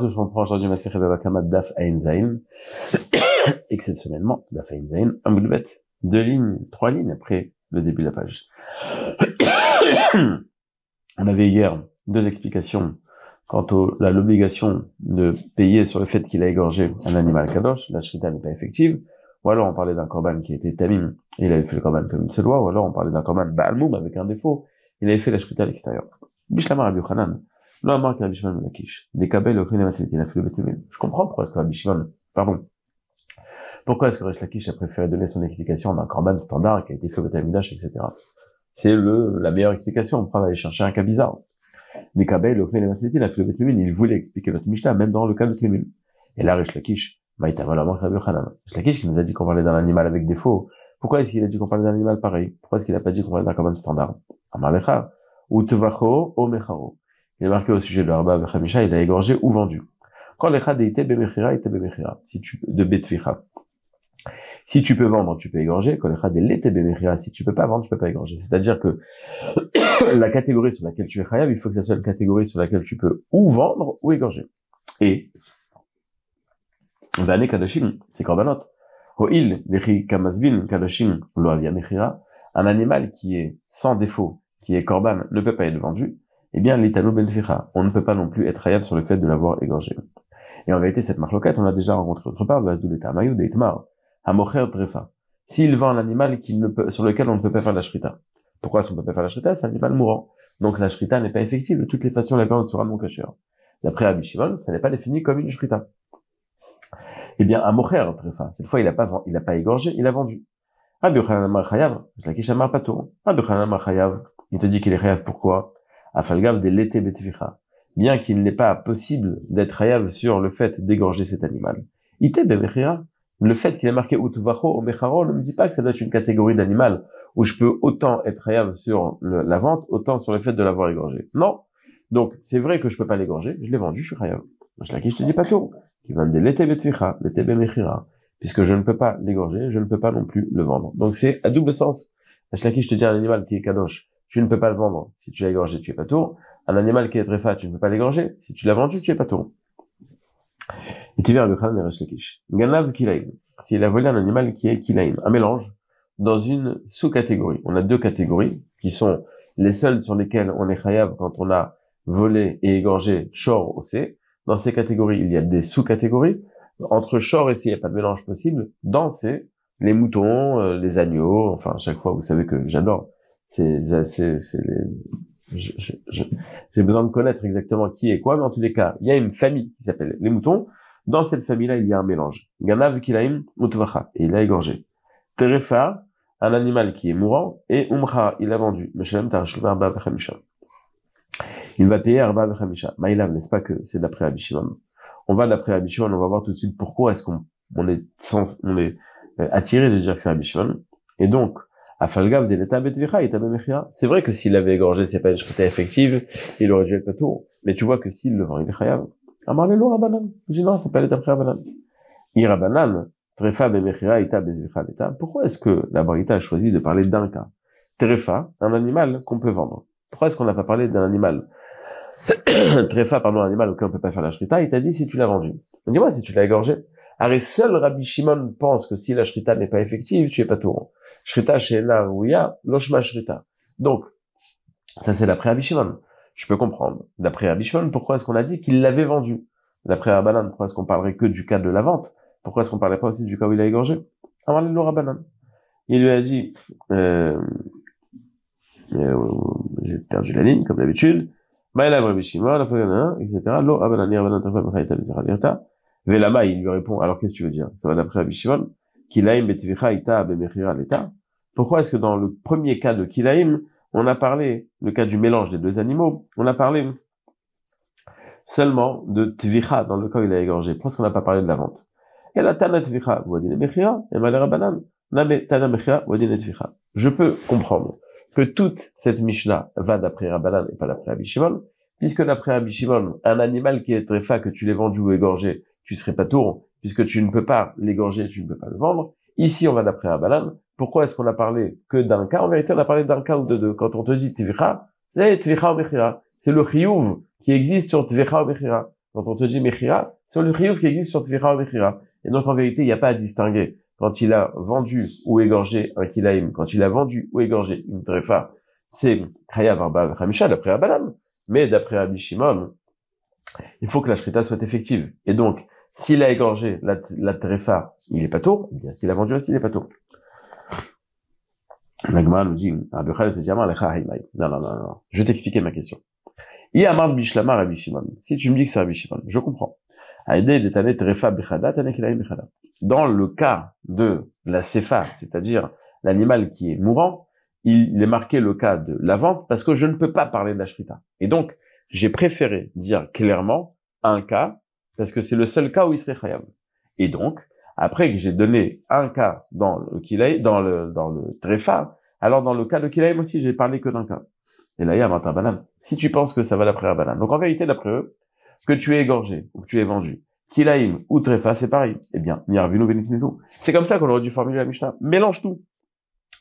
tous, on prend aujourd'hui ma série de Vakama Daf Ain Zain. Exceptionnellement, Daf Ain Zain, un bout de bête. Deux lignes, trois lignes après le début de la page. on avait hier deux explications quant à l'obligation de payer sur le fait qu'il a égorgé un animal kadosh. La shrita n'est pas effective. Ou alors on parlait d'un korban qui était tamim, et il avait fait le korban comme il se doit. Ou alors on parlait d'un korban ba'almoum avec un défaut. Il avait fait la shrita à l'extérieur. Bishlama Rabbi Yochanan. Non, Marc Rabbi Shimon Lakish. Des kabel au il a fait le Je comprends pourquoi est-ce que Rabbi pardon. Pourquoi est-ce que Resh Lakish a préféré donner son explication d'un korban standard qui a été fait au Betamidash, etc. C'est le, la meilleure explication. On va aller chercher un cas bizarre. Des kabel au il a fait le Il voulait expliquer notre Mishnah, même dans le cas de Tlemil. Et là, Resh Lakish, Maïta, Marc Rabbi Yochanan. Resh Lakish qui nous a dit qu'on parlait d'un animal avec défaut. Pourquoi est-ce qu'il a dit qu'on parlait d'un animal pareil? Pourquoi est-ce qu'il a pas dit qu'on parlait d'un korban standard? Amalecha. Ou tevacho, o mecharo il est marqué au sujet de l'Arba Khamisha, il a égorgé ou vendu. Quand les était bemechira, était bemechira. Si tu, de betficha. Si tu peux vendre, tu peux égorger. Quand les l'été bemechira, si tu peux pas vendre, tu peux pas égorger. C'est-à-dire que la catégorie sur laquelle tu es chayav, il faut que ça soit une catégorie sur laquelle tu peux ou vendre ou égorger. Et, Vane kadashim, c'est korbanot. Un animal qui est sans défaut, qui est korban, ne peut pas être vendu eh bien, l'italo benficha, on ne peut pas non plus être ayab sur le fait de l'avoir égorgé. Et en vérité, cette marloquette, on l'a déjà rencontré autre part, Mayou de Itmar, Amocher Trefa. S'il vend un animal qui ne peut, sur lequel on ne peut pas faire la shrita. Pourquoi est-ce qu'on ne peut pas faire la shrita? C'est un animal mourant. Donc la shrita n'est pas effective. De toutes les façons, la viande sera non cachère. D'après Rabbi Shimon, ça n'est pas défini comme une shrita. Eh bien, Amocher Trefa, cette fois, il n'a pas, il a pas égorgé, il a vendu. Rabbi Yochanan Chayav, il te dit qu'il est chayav, pourquoi? Afalgav de l'été. Bien qu'il n'est pas possible d'être hayav sur le fait d'égorger cet animal. Ite le fait qu'il est marqué utvacho o mecharo ne me dit pas que ça doit être une catégorie d'animal où je peux autant être hayav sur la vente, autant sur le fait de l'avoir égorgé. Non. Donc, c'est vrai que je peux pas l'égorger, je l'ai vendu, je suis hayav. Je je te dis pas tout. Qui de l'été betvicha, l'été bemechira. Puisque je ne peux pas l'égorger, je ne peux pas non plus le vendre. Donc c'est à double sens. je te dis un animal qui est kadosh, tu ne peux pas le vendre. Si tu l'as égorgé, tu es pas tour. Un animal qui est très fat, tu ne peux pas l'égorger. Si tu l'as vendu, tu es pas tour. Et tu verras le crâne Ganav kilaim. S'il a volé un animal qui est kilaim, un mélange, dans une sous-catégorie. On a deux catégories qui sont les seules sur lesquelles on est chayav quand on a volé et égorgé shor ou c. Dans ces catégories, il y a des sous-catégories. Entre shor et c, il n'y a pas de mélange possible. Dans c, les moutons, euh, les agneaux, enfin, chaque fois, vous savez que j'adore c'est j'ai besoin de connaître exactement qui est quoi, mais en tous les cas, il y a une famille qui s'appelle les moutons. Dans cette famille-là, il y a un mélange. Ganav kilaim mutvacha, et il a égorgé. Terefa, un animal qui est mourant, et umra, il a vendu. Il va payer arba bechamisha. Maïlav, n'est-ce pas que c'est d'après Abishimon? On va d'après Abishimon, on va voir tout de suite pourquoi est-ce qu'on on est, on est euh, attiré de dire que c'est Abishimon. Et donc, c'est vrai que s'il avait égorgé, c'est pas une shrita effective, il aurait dû être tout. Mais tu vois que s'il le vend, il est chayav. Amar le rabanan. Je dis non, c'est pas l'état rabanan. Irabanan, trefa bemechira ita bezvicha. Pourquoi est-ce que la barita a choisi de parler d'un cas? Trefa, un animal qu'on peut vendre. Pourquoi est-ce qu'on n'a pas parlé d'un animal? trefa, pardon, un animal auquel on peut pas faire la shrita, il t'a dit si tu l'as vendu. Dis-moi si tu l'as égorgé. Alors, seul Rabbi Shimon pense que si la shrita n'est pas effective, tu es pas tout. Shrita shena rouya, loshma shrita. Donc, ça c'est d'après Rabbi Shimon. Je peux comprendre. D'après Rabbi Shimon, pourquoi est-ce qu'on a dit qu'il l'avait vendu? D'après Rabbanan, pourquoi est-ce qu'on parlerait que du cas de la vente? Pourquoi est-ce qu'on parlerait pas aussi du cas où il a égorgé? Alors, le Rabbanan. Il lui a dit, euh, euh, j'ai perdu la ligne, comme d'habitude. Maïla Rabbi Shimon, etc. Rabbanan, Rabbanan, Velama, il lui répond, alors qu'est-ce que tu veux dire? Ça va d'après Abishimon, Kilaim betvicha ita l'eta. Pourquoi est-ce que dans le premier cas de Kilaim, on a parlé, le cas du mélange des deux animaux, on a parlé seulement de tvicha dans le cas où il a égorgé. Pourquoi est-ce qu'on n'a pas parlé de la vente? Et la tana tvicha, wadine mechira, et malera banan. Name tana mechira, wadine tvicha. Je peux comprendre que toute cette Mishnah va d'après Rabbanan et pas d'après Abishimon, puisque d'après Abishimon, un animal qui est très fa, que tu l'aies vendu ou égorgé, tu serais pas tour, puisque tu ne peux pas l'égorger, tu ne peux pas le vendre. Ici, on va d'après Abalan. Pourquoi est-ce qu'on a parlé que d'un cas? En vérité, on a parlé d'un cas ou de deux. Quand on te dit Tvicha, c'est Tvicha ou Mechira. C'est le Chiyuv qui existe sur Tvicha ou Mechira. quand on te dit Mechira, c'est le chiyuv qui existe sur Tvira ou Mechira. Et donc, en vérité, il n'y a pas à distinguer quand il a vendu ou égorgé un kilaim, quand il a vendu ou égorgé une trefa, c'est Chayav Arba d'après Abalam. Mais d'après Abishimon, il faut que la shrita soit effective. Et donc, s'il a égorgé la, la il est pas tour. Eh bien, s'il a vendu il est pas tour. Nagma nous dit, non, non, non, non. Je vais t'expliquer ma question. Si tu me dis que c'est Rabbi Shimon, je comprends. Dans le cas de la sefa, c'est-à-dire l'animal qui est mourant, il est marqué le cas de la vente parce que je ne peux pas parler de la shrita. Et donc, j'ai préféré dire clairement un cas parce que c'est le seul cas où il serait khayab. Et donc, après que j'ai donné un cas dans le kilaï, dans le, dans le trefa, alors dans le cas de kilaïm aussi, j'ai parlé que d'un cas. Et là, il y a un banane. Si tu penses que ça va d'après banane. Donc en vérité, d'après eux, que tu es égorgé ou que tu es vendu, kilaïm ou trefa, c'est pareil. Eh bien, tout. C'est comme ça qu'on aurait dû formuler la Mishnah. Mélange tout.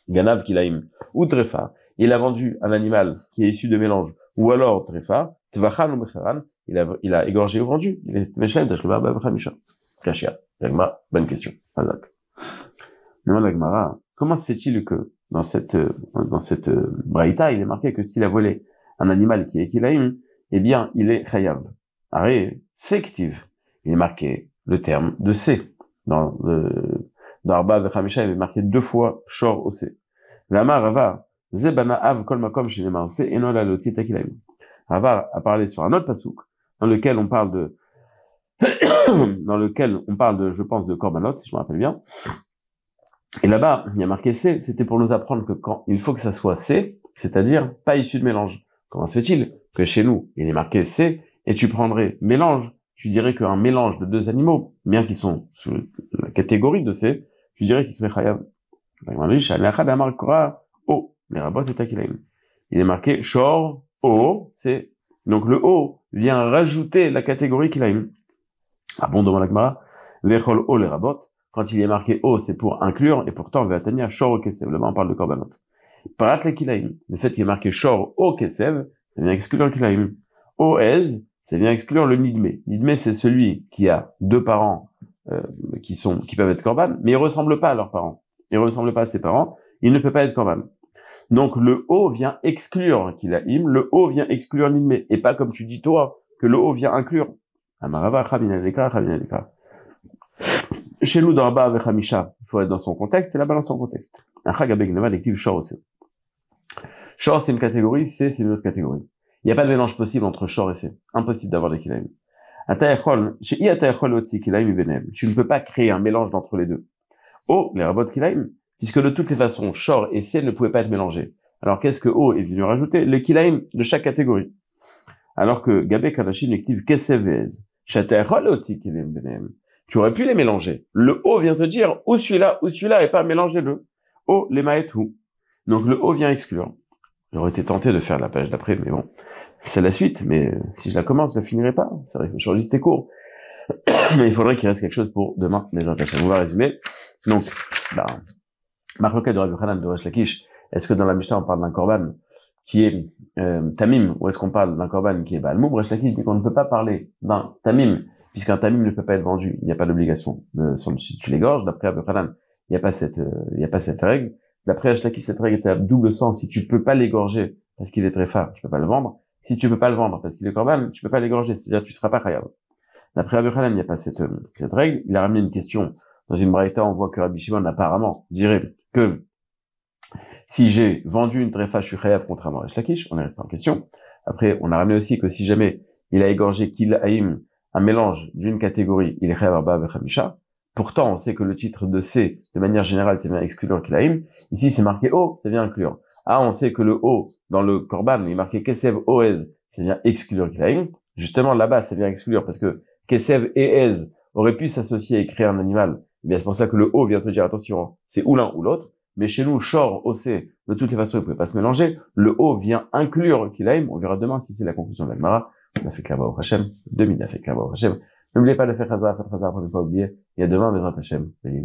Ganav, kilaïm ou trefa, il a vendu un animal qui est issu de mélange, ou alors trefa, tvachan ou mecharan, il a, il a égorgé ou vendu. Il est meshem, tashloba, babcha, Kashia. Yagma, bonne question. Azak. comment se fait-il que dans cette dans cette braïta, il est marqué que s'il a volé un animal qui est kilaïm, eh bien, il est chayav. Arrêt, sektiv. Il est marqué le terme de C. Dans le, dans Arba Vechamisha, il est marqué deux fois shor C. Vama Rava, Zebana Av Kol Makom Shinemar C, et non la Lotzita Kilaïm. Rava a parlé sur un autre pasouk, dans lequel on parle de dans lequel on parle de, je pense, de Korbanot, si je me rappelle bien. Et là-bas, il y a marqué C, c'était pour nous apprendre que quand il faut que ça soit C, c'est-à-dire pas issu de mélange. Comment se fait-il que chez nous, il est marqué C, et tu prendrais mélange, tu dirais qu'un mélange de deux animaux, bien qu'ils sont sous la catégorie de C, tu dirais qu'il serait chayav. Il est marqué shor, o, c'est, donc le o vient rajouter la catégorie qu'il a eu. Ah bon, demande l'agmara, lechol o les rabot, quand il est marqué O, c'est pour inclure, et pourtant, Vatania Shor Kesev, là-bas on parle de Korbanot. Parat le Kilaim, le fait qu'il est marqué Shor O Kesev, ça vient exclure le Kilaim. O Ez, ça vient exclure le Nidme. Nidme, c'est celui qui a deux parents euh, qui sont qui peuvent être Korban, mais ils ressemblent pas à leurs parents. Ils ressemblent pas à ses parents, il ne peut pas être Korban. Donc le O vient exclure Kilaim, le O vient exclure Nidme, et pas comme tu dis toi, que le O vient inclure. Chez nous, dans avec Hamisha, il faut être dans son contexte, et là-bas dans son contexte. Shor c'est une catégorie, C, c'est une autre catégorie. Il n'y a pas de mélange possible entre Shor et C. Impossible d'avoir des Kilaim. Tu ne peux pas créer un mélange d'entre les deux. Oh, les robots Kilaim, puisque de toutes les façons, Shor et C ne pouvaient pas être mélangés. Alors qu'est-ce que O est venu rajouter? Les Kilaim de chaque catégorie. Alors que Gabé Kadashim active Kesevez. Tu aurais pu les mélanger. Le haut vient te dire ou celui-là ou celui-là et pas mélanger deux. O, les maït ou. Donc le haut vient exclure. J'aurais été tenté de faire la page d'après, mais bon, c'est la suite. Mais si je la commence, je finirai pas. C'est vrai que je liste court. mais il faudrait qu'il reste quelque chose pour demain, attachés. On va résumer. Donc, bah, Marloka de Rabbi Hanan de Resh Lakish. Est-ce que dans la Mishnah on parle d'un korban qui est euh, tamim ou est-ce qu'on parle d'un korban qui est balmoum Resh Lakish dit qu'on ne peut pas parler d'un tamim puisqu'un tamim ne peut pas être vendu, il n'y a pas d'obligation de, sur si tu l'égorges. D'après Abu il n'y a pas cette, euh, il n'y a pas cette règle. D'après Ashlaki, cette règle était à double sens. Si tu peux pas l'égorger parce qu'il est très fort, tu peux pas le vendre. Si tu peux pas le vendre parce qu'il est corban, tu peux pas l'égorger. C'est-à-dire, tu seras pas khayab. D'après Abu il n'y a pas cette, euh, cette règle. Il a ramené une question. Dans une braïta, on voit que Rabbi Shimon, apparemment, dirait que si j'ai vendu une tréfa, khayab contrairement à Ashlakish. On est resté en question. Après, on a ramené aussi que si jamais il a égorgé Kil Haïm, un mélange d'une catégorie, il est Hamisha. Pourtant, on sait que le titre de C, de manière générale, c'est bien exclure Kilaim. Ici, c'est marqué O, c'est bien inclure. Ah, on sait que le O, dans le Korban, il est marqué Kesev Oez, c'est bien exclure Kilaim. Justement, là-bas, c'est bien exclure parce que Kesev et Ez auraient pu s'associer et créer un animal. Eh c'est pour ça que le O vient te dire, attention, c'est ou l'un ou l'autre. Mais chez nous, Shor, OC, de toutes les façons, il ne pouvait pas se mélanger. Le O vient inclure Kilaim. On verra demain si c'est la conclusion de l'Agmara. On a fait Klava au Hashem. 2000 a fait Klava au Hashem. N'oubliez pas de faire Khazar, faire Khazar pour ne pas oublier. Y a demain, Bezrat Hashem, Béli